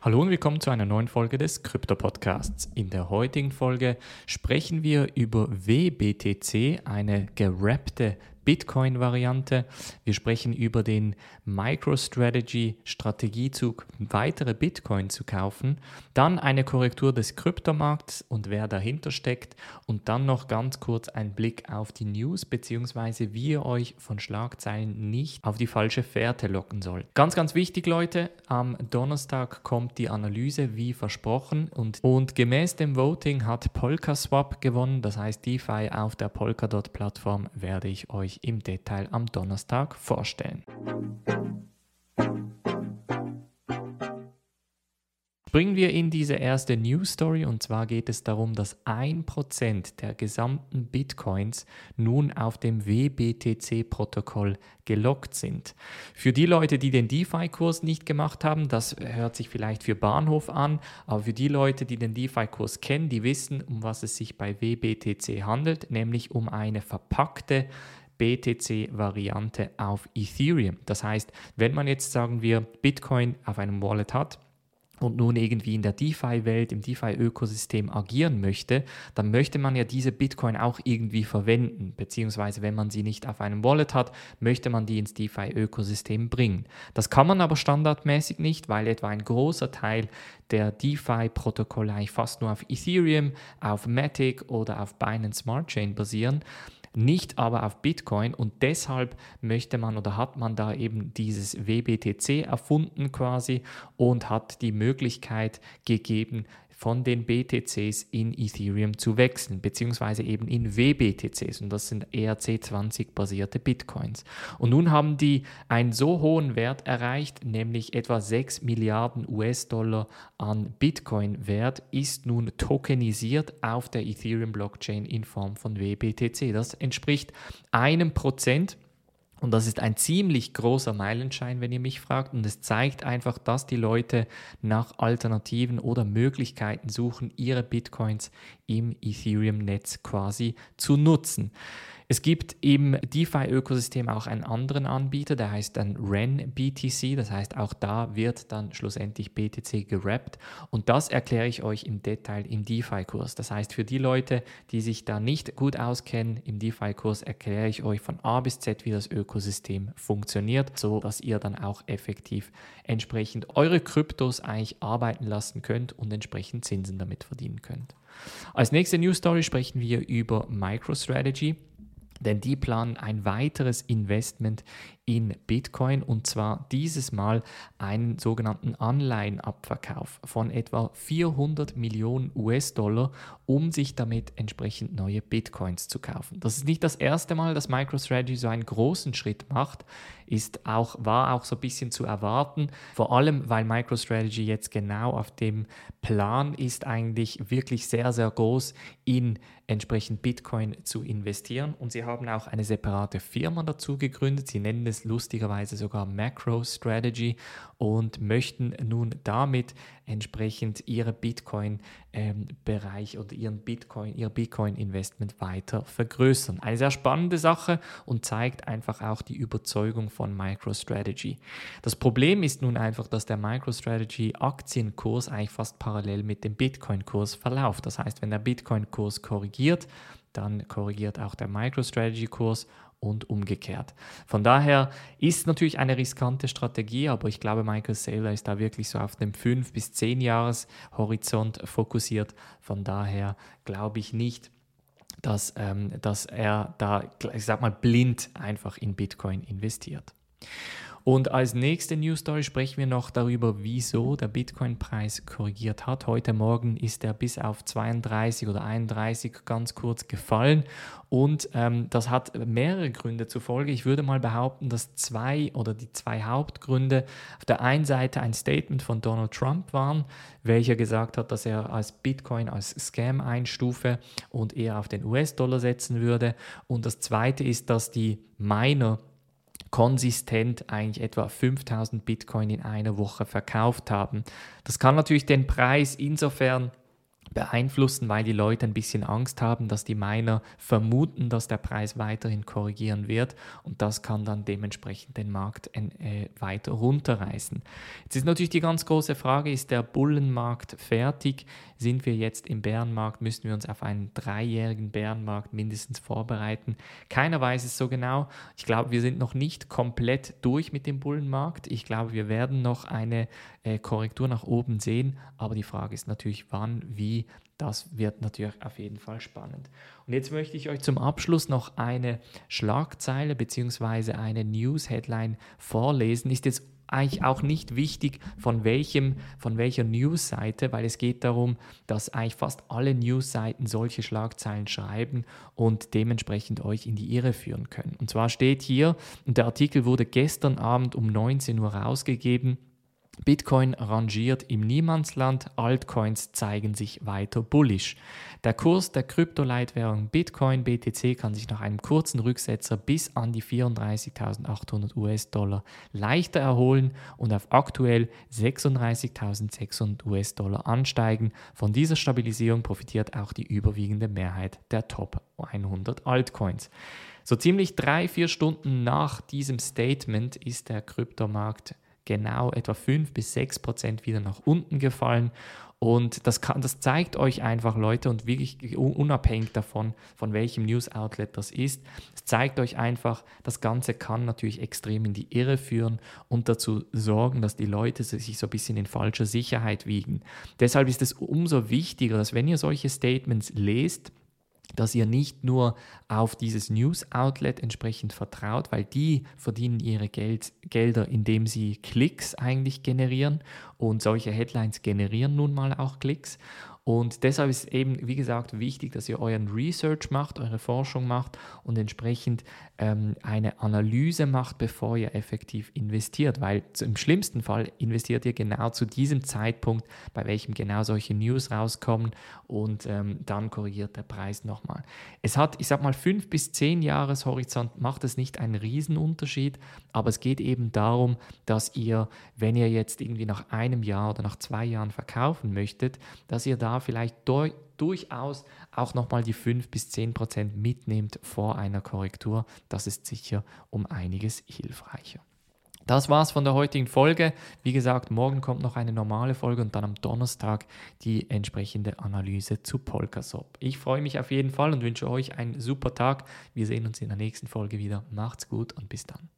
Hallo und willkommen zu einer neuen Folge des Krypto Podcasts. In der heutigen Folge sprechen wir über WBTC, eine gerappte Bitcoin-Variante. Wir sprechen über den MicroStrategy-Strategiezug, weitere Bitcoin zu kaufen. Dann eine Korrektur des Kryptomarkts und wer dahinter steckt. Und dann noch ganz kurz ein Blick auf die News, beziehungsweise wie ihr euch von Schlagzeilen nicht auf die falsche Fährte locken sollt. Ganz, ganz wichtig, Leute, am Donnerstag kommt die Analyse wie versprochen und, und gemäß dem Voting hat PolkaSwap gewonnen. Das heißt, DeFi auf der Polkadot-Plattform werde ich euch im Detail am Donnerstag vorstellen. Bringen wir in diese erste News Story und zwar geht es darum, dass 1% der gesamten Bitcoins nun auf dem WBTC-Protokoll gelockt sind. Für die Leute, die den DeFi-Kurs nicht gemacht haben, das hört sich vielleicht für Bahnhof an, aber für die Leute, die den DeFi-Kurs kennen, die wissen, um was es sich bei WBTC handelt, nämlich um eine verpackte BTC-Variante auf Ethereum. Das heißt, wenn man jetzt sagen wir Bitcoin auf einem Wallet hat, und nun irgendwie in der DeFi-Welt, im DeFi-Ökosystem agieren möchte, dann möchte man ja diese Bitcoin auch irgendwie verwenden, beziehungsweise wenn man sie nicht auf einem Wallet hat, möchte man die ins DeFi-Ökosystem bringen. Das kann man aber standardmäßig nicht, weil etwa ein großer Teil der DeFi-Protokolle fast nur auf Ethereum, auf Matic oder auf Binance Smart Chain basieren nicht aber auf Bitcoin. Und deshalb möchte man oder hat man da eben dieses WBTC erfunden quasi und hat die Möglichkeit gegeben, von den BTCs in Ethereum zu wechseln, beziehungsweise eben in WBTCs und das sind ERC20-basierte Bitcoins. Und nun haben die einen so hohen Wert erreicht, nämlich etwa 6 Milliarden US-Dollar an Bitcoin-Wert ist nun tokenisiert auf der Ethereum-Blockchain in Form von WBTC. Das entspricht einem Prozent und das ist ein ziemlich großer Meilenstein, wenn ihr mich fragt. Und es zeigt einfach, dass die Leute nach Alternativen oder Möglichkeiten suchen, ihre Bitcoins im Ethereum-Netz quasi zu nutzen. Es gibt im DeFi-Ökosystem auch einen anderen Anbieter, der heißt dann REN BTC. Das heißt, auch da wird dann schlussendlich BTC gerappt. Und das erkläre ich euch im Detail im DeFi-Kurs. Das heißt, für die Leute, die sich da nicht gut auskennen, im DeFi-Kurs erkläre ich euch von A bis Z, wie das Ökosystem funktioniert, so dass ihr dann auch effektiv entsprechend eure Kryptos eigentlich arbeiten lassen könnt und entsprechend Zinsen damit verdienen könnt. Als nächste News Story sprechen wir über MicroStrategy denn die planen ein weiteres Investment in Bitcoin und zwar dieses Mal einen sogenannten Anleihenabverkauf von etwa 400 Millionen US-Dollar, um sich damit entsprechend neue Bitcoins zu kaufen. Das ist nicht das erste Mal, dass MicroStrategy so einen großen Schritt macht, ist auch, war auch so ein bisschen zu erwarten, vor allem weil MicroStrategy jetzt genau auf dem Plan ist, eigentlich wirklich sehr, sehr groß in entsprechend Bitcoin zu investieren und sie haben auch eine separate Firma dazu gegründet. Sie nennen es es lustigerweise sogar Macro Strategy und möchten nun damit entsprechend ihre Bitcoin-Bereich ähm, oder ihren Bitcoin, ihr Bitcoin-Investment weiter vergrößern. Eine sehr spannende Sache und zeigt einfach auch die Überzeugung von MicroStrategy. Das Problem ist nun einfach, dass der MicroStrategy-Aktienkurs eigentlich fast parallel mit dem Bitcoin-Kurs verläuft. Das heißt, wenn der Bitcoin-Kurs korrigiert, dann korrigiert auch der MicroStrategy-Kurs und umgekehrt. Von daher ist natürlich eine riskante Strategie, aber ich glaube, Michael Saylor ist da wirklich so auf dem 5- bis 10-Jahres-Horizont fokussiert. Von daher glaube ich nicht, dass, ähm, dass er da, ich sag mal, blind einfach in Bitcoin investiert. Und als nächste News Story sprechen wir noch darüber, wieso der Bitcoin-Preis korrigiert hat. Heute Morgen ist er bis auf 32 oder 31 ganz kurz gefallen und ähm, das hat mehrere Gründe zur Folge. Ich würde mal behaupten, dass zwei oder die zwei Hauptgründe auf der einen Seite ein Statement von Donald Trump waren, welcher gesagt hat, dass er als Bitcoin als Scam einstufe und eher auf den US-Dollar setzen würde. Und das zweite ist, dass die Miner konsistent eigentlich etwa 5000 Bitcoin in einer Woche verkauft haben. Das kann natürlich den Preis insofern beeinflussen, weil die Leute ein bisschen Angst haben, dass die Miner vermuten, dass der Preis weiterhin korrigieren wird und das kann dann dementsprechend den Markt äh, weiter runterreißen. Jetzt ist natürlich die ganz große Frage, ist der Bullenmarkt fertig? Sind wir jetzt im Bärenmarkt? Müssen wir uns auf einen dreijährigen Bärenmarkt mindestens vorbereiten? Keiner weiß es so genau. Ich glaube, wir sind noch nicht komplett durch mit dem Bullenmarkt. Ich glaube, wir werden noch eine äh, Korrektur nach oben sehen, aber die Frage ist natürlich, wann, wie das wird natürlich auf jeden Fall spannend. Und jetzt möchte ich euch zum Abschluss noch eine Schlagzeile bzw. eine News-Headline vorlesen. Ist jetzt eigentlich auch nicht wichtig, von, welchem, von welcher News-Seite, weil es geht darum, dass eigentlich fast alle News-Seiten solche Schlagzeilen schreiben und dementsprechend euch in die Irre führen können. Und zwar steht hier, und der Artikel wurde gestern Abend um 19 Uhr rausgegeben, Bitcoin rangiert im Niemandsland, Altcoins zeigen sich weiter bullish. Der Kurs der Kryptoleitwährung Bitcoin BTC kann sich nach einem kurzen Rücksetzer bis an die 34.800 US-Dollar leichter erholen und auf aktuell 36.600 US-Dollar ansteigen. Von dieser Stabilisierung profitiert auch die überwiegende Mehrheit der Top 100 Altcoins. So ziemlich drei, vier Stunden nach diesem Statement ist der Kryptomarkt genau etwa 5 bis 6 Prozent wieder nach unten gefallen. Und das, kann, das zeigt euch einfach, Leute, und wirklich unabhängig davon, von welchem News-Outlet das ist, es zeigt euch einfach, das Ganze kann natürlich extrem in die Irre führen und dazu sorgen, dass die Leute sich so ein bisschen in falscher Sicherheit wiegen. Deshalb ist es umso wichtiger, dass wenn ihr solche Statements lest, dass ihr nicht nur auf dieses News-Outlet entsprechend vertraut, weil die verdienen ihre Geld, Gelder, indem sie Klicks eigentlich generieren. Und solche Headlines generieren nun mal auch Klicks und deshalb ist eben, wie gesagt, wichtig, dass ihr euren Research macht, eure Forschung macht und entsprechend ähm, eine Analyse macht, bevor ihr effektiv investiert. Weil im schlimmsten Fall investiert ihr genau zu diesem Zeitpunkt, bei welchem genau solche News rauskommen und ähm, dann korrigiert der Preis nochmal. Es hat, ich sag mal, fünf bis zehn Jahreshorizont macht es nicht einen Riesenunterschied, aber es geht eben darum, dass ihr, wenn ihr jetzt irgendwie nach einem Jahr oder nach zwei Jahren verkaufen möchtet, dass ihr da vielleicht durch, durchaus auch nochmal die 5 bis 10 Prozent mitnehmt vor einer Korrektur. Das ist sicher um einiges hilfreicher. Das war's von der heutigen Folge. Wie gesagt, morgen kommt noch eine normale Folge und dann am Donnerstag die entsprechende Analyse zu Polkasop. Ich freue mich auf jeden Fall und wünsche euch einen super Tag. Wir sehen uns in der nächsten Folge wieder. Macht's gut und bis dann.